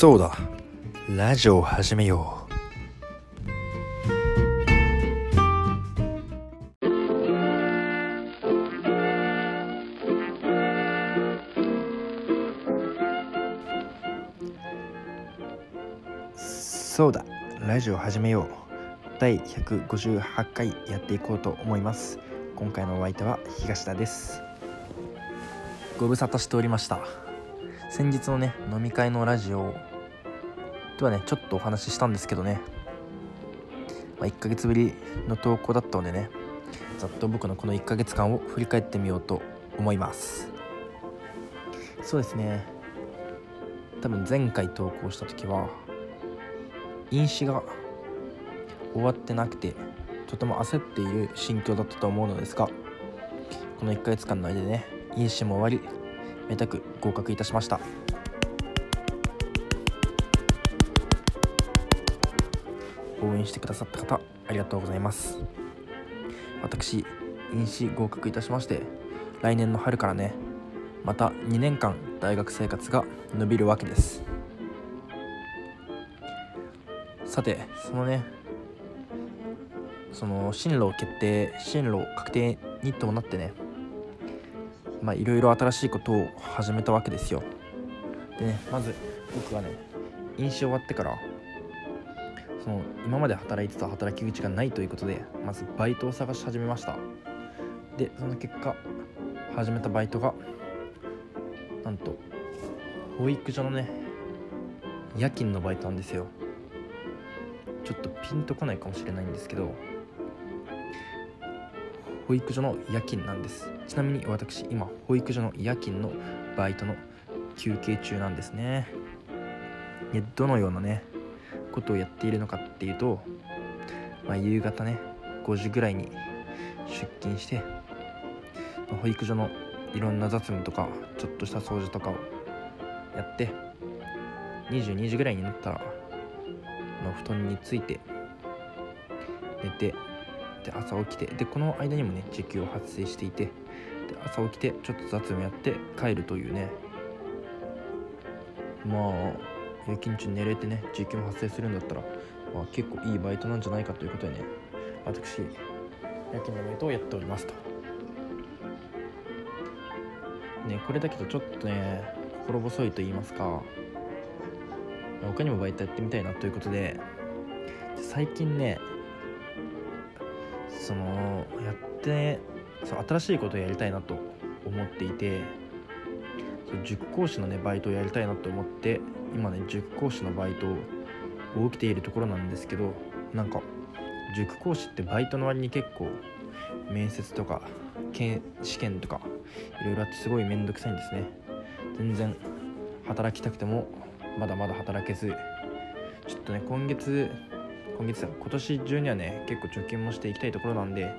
そうだ。ラジオを始めよう。そうだ。ラジオを始めよう。第158回やっていこうと思います。今回のお相手は東田です。ご無沙汰しておりました。先日のね飲み会のラジオではねちょっとお話ししたんですけどね、まあ、1ヶ月ぶりの投稿だったのでね。ざっと僕のこの1ヶ月間を振り返ってみようと思います。そうですね。多分前回投稿した時は飲酒が終わってなくてとても焦っている心境だったと思うのですがこの1ヶ月間の間でね飲酒も終わりめたく合格いたしました。応援してくださった方ありがとうございます。私飲酒合格いたしまして来年の春からねまた2年間大学生活が伸びるわけです。さてそのねその進路決定進路確定に伴ってねまあいろいろ新しいことを始めたわけですよ。でねまず僕はね飲酒終わってからその今まで働いてた働き口がないということでまずバイトを探し始めました。でその結果始めたバイトがなんと保育所のね夜勤のバイトなんですよ。ちょっとピンとこないかもしれないんですけど保育所の夜勤なんです。ちなみに私今保育所の夜勤のバイトの休憩中なんですね。でどのようなねことをやっているのかっていうと、まあ、夕方ね5時ぐらいに出勤して保育所のいろんな雑務とかちょっとした掃除とかをやって22時ぐらいになったらの布団について寝てで朝起きてでこの間にもね時給を発生していてで朝起きてちょっと雑務やって帰るというね。まあ夜勤中寝れてね時給も発生するんだったら、まあ、結構いいバイトなんじゃないかということでね私夜勤のバイトをやっておりますと。ねこれだけどちょっとね心細いと言いますか他にもバイトやってみたいなということで最近ねそのやってそう新しいことをやりたいなと思っていて塾講師のねバイトをやりたいなと思って今ね塾講師のバイトを起きているところなんですけどなんか塾講師ってバイトの割に結構面接とか試験とかいろいろあってすごい面倒くさいんですね。全然働きたくてもまだまだ働けずちょっとね今月今月今年中にはね結構貯金もしていきたいところなんで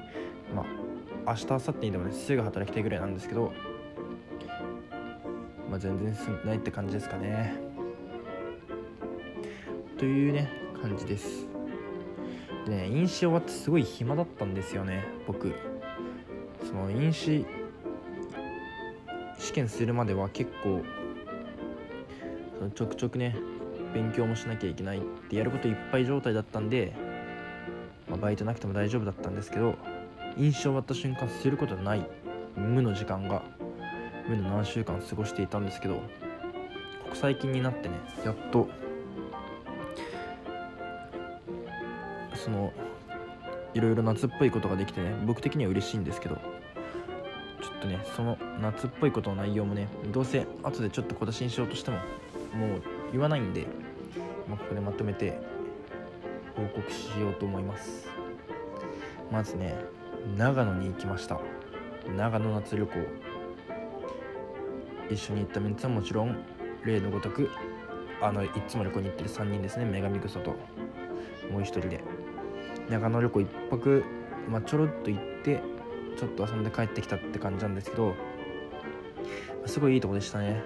まあ明日明後日にでもねすぐ働きたいぐらいなんですけどまあ全然進んでないって感じですかね。というね感じです。でね飲酒終わってすごい暇だったんですよね僕。その飲酒試験するまでは結構そのちょくちょくね勉強もしなきゃいけないってやることいっぱい状態だったんで、まあ、バイトなくても大丈夫だったんですけど飲酒終わった瞬間することない。無の時間が無の何週間過ごしていたんですけどここ最近になってねやっとそのいろいろ夏っぽいことができてね僕的には嬉しいんですけどちょっとねその夏っぽいことの内容もねどうせ後でちょっと小出しにしようとしてももう言わないんで、まあ、ここでまとめて報告しようと思います。まずね長野に行きました。長野夏旅行。一緒に行ったメンツはもちろん例のごとくあのいつも旅行に行ってる3人ですね女神草と。もう一人で。長野旅行1泊、まあ、ちょろっと行ってちょっと遊んで帰ってきたって感じなんですけどすごいいいとこでしたね。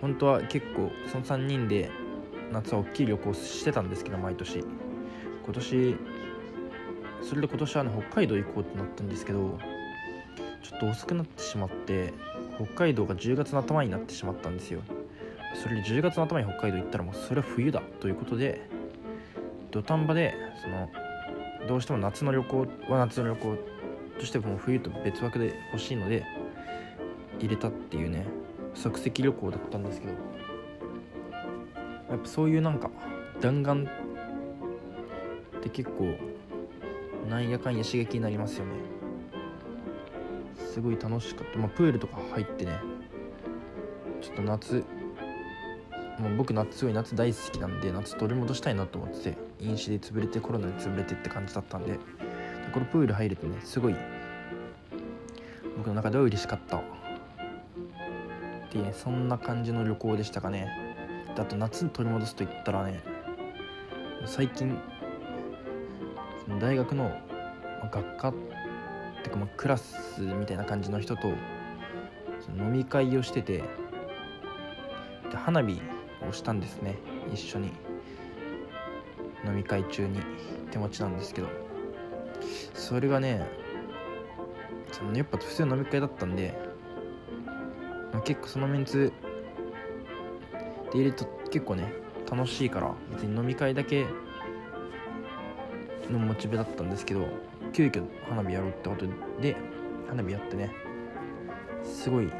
本当は結構その3人で夏は大きい旅行してたんですけど毎年。今年それで今年はね北海道行こうってなったんですけどちょっと遅くなってしまって北海道が10月の頭になってしまったんですよ。それで10月の頭に北海道行ったらもうそれは冬だということで土壇場でそのどうしても夏の旅行は夏の旅行としても冬と別枠で欲しいので入れたっていうね即席旅行だったんですけどやっぱそういうなんか弾丸って結構なんやかんや刺激になりますよね。すごい楽しかった、まあ、プールとか入ってねちょっと夏もう僕夏すごい夏大好きなんで夏取り戻したいなと思ってて。飲酒で潰れてコロナで潰れてって感じだったんでこのプール入れてねすごい僕の中では嬉しかった。っていうねそんな感じの旅行でしたかね。あと夏取り戻すと言ったらね最近大学の学科ってかまあクラスみたいな感じの人と飲み会をしててで花火をしたんですね一緒に。飲み会中に手持ちなんですけどそれがねそのやっぱ普通の飲み会だったんで、結構そのメンツで入れると結構ね楽しいから別に飲み会だけのモチベだったんですけど急遽花火やろうってことで花火やってねすごい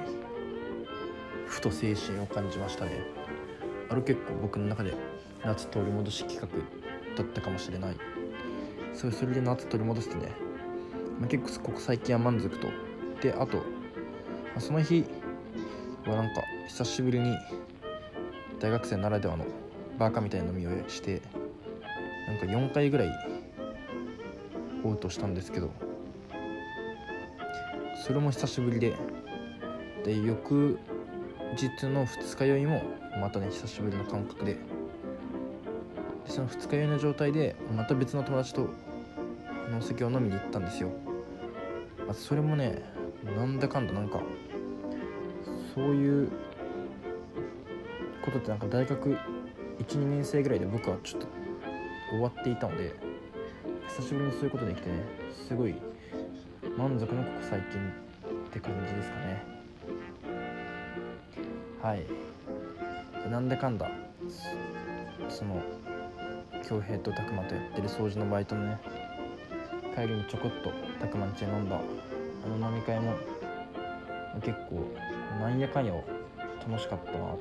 ふと精神を感じましたね。あれ結構僕の中で夏取り戻し企画だったかもしれない。それそれで夏取り戻してね、まあ、結構ここ最近は満足と。であと、まあ、その日はなんか久しぶりに大学生ならではのバカみたいな飲みをしてなんか4回ぐらい嘔吐したんですけどそれも久しぶりでで翌日の二日酔いもまたね久しぶりの感覚ででその二日酔いの状態でまた別の友達とお酒を飲みに行ったんですよ。あそれもねなんだかんだなんかそういうことってなんか大学12年生ぐらいで僕はちょっと終わっていたので久しぶりにそういうことできてねすごい満足のここ最近って感じですかね。はい。なんだかんだその恭平と拓磨とやってる掃除のバイトのね。帰りにちょこっと拓磨んちで飲んだ。あの飲み会も結構なんやかんや楽しかったなっ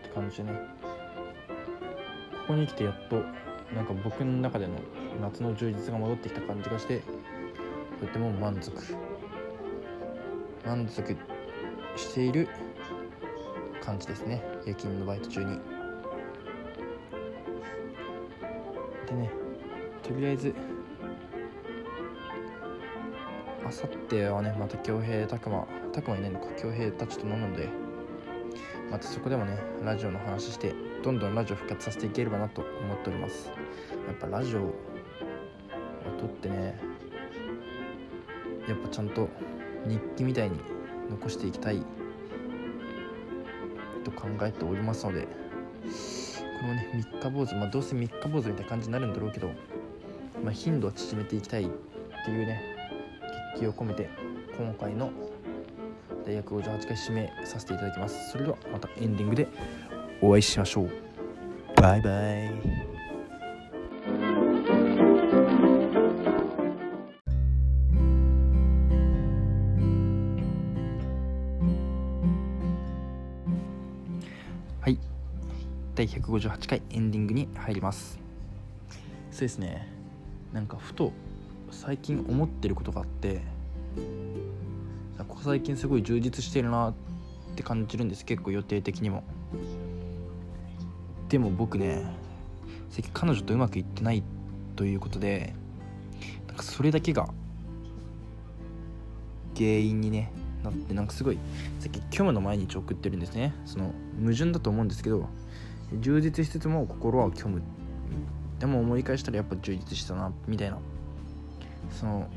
て感じでね。ここに来てやっとなんか僕の中での夏の充実が戻ってきた感じがしてとても満足。満足している感じですね。夜勤のバイト中に。でねとりあえずあさってはねまた恭平拓磨拓磨いないのか恭平たちと飲むのでまたそこでもねラジオの話してどんどんラジオ復活させていければなと思っております。やっぱラジオを撮ってねやっぱちゃんと日記みたいに残していきたいと考えておりますのでこのね三日坊主まあどうせ三日坊主みたいな感じになるんだろうけど、まあ、頻度を縮めていきたいっていうね決起を込めて今回の大学58回締めさせていただきます。それではまたエンディングでお会いしましょう。バイバイ。第158回エンディングに入ります。そうですね。なんかふと最近思ってることがあってここ最近すごい充実してるなって感じるんです。結構予定的にも。でも僕ね最近彼女とうまくいってないということでなんかそれだけが原因にねなってなんかすごいさっき虚無の毎日送ってるんですね。その矛盾だと思うんですけど充実しつつも心は虚無。でも思い返したらやっぱ充実したなみたいな。その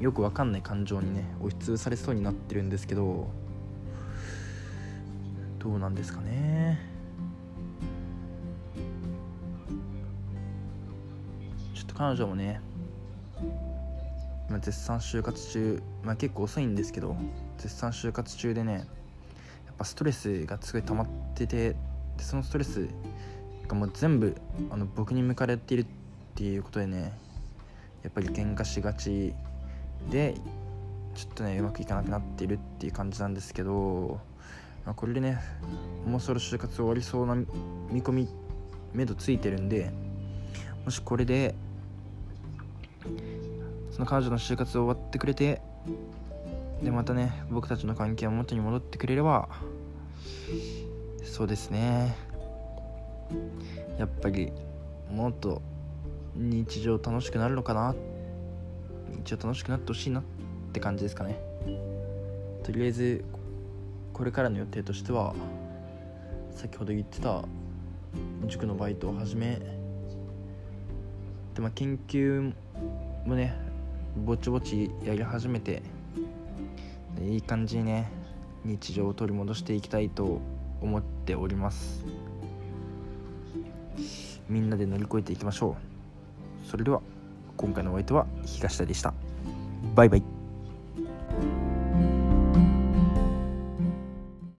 よくわかんない感情にね押しつぶされそうになってるんですけどどうなんですかね。ちょっと彼女もね今絶賛就活中まあ結構遅いんですけど絶賛就活中でねやっぱストレスがすごい溜まっててでそのストレスがもう全部あの僕に向かれているっていうことでねやっぱり喧嘩しがちでちょっとねうまくいかなくなっているっていう感じなんですけど、まあ、これでねもうそろ就活終わりそうな見込み目処ついてるんでもしこれでその彼女の就活終わってくれてでまたね僕たちの関係を元に戻ってくれればそうですね。やっぱりもっと日常楽しくなるのかな。日常楽しくなってほしいなって感じですかね。とりあえずこれからの予定としては先ほど言ってた塾のバイトを始めで、まあ、研究もねぼちぼちやり始めていい感じにね日常を取り戻していきたいと思っております。みんなで乗り越えていきましょう。それでは今回のお相手は東田でした。バイバイ。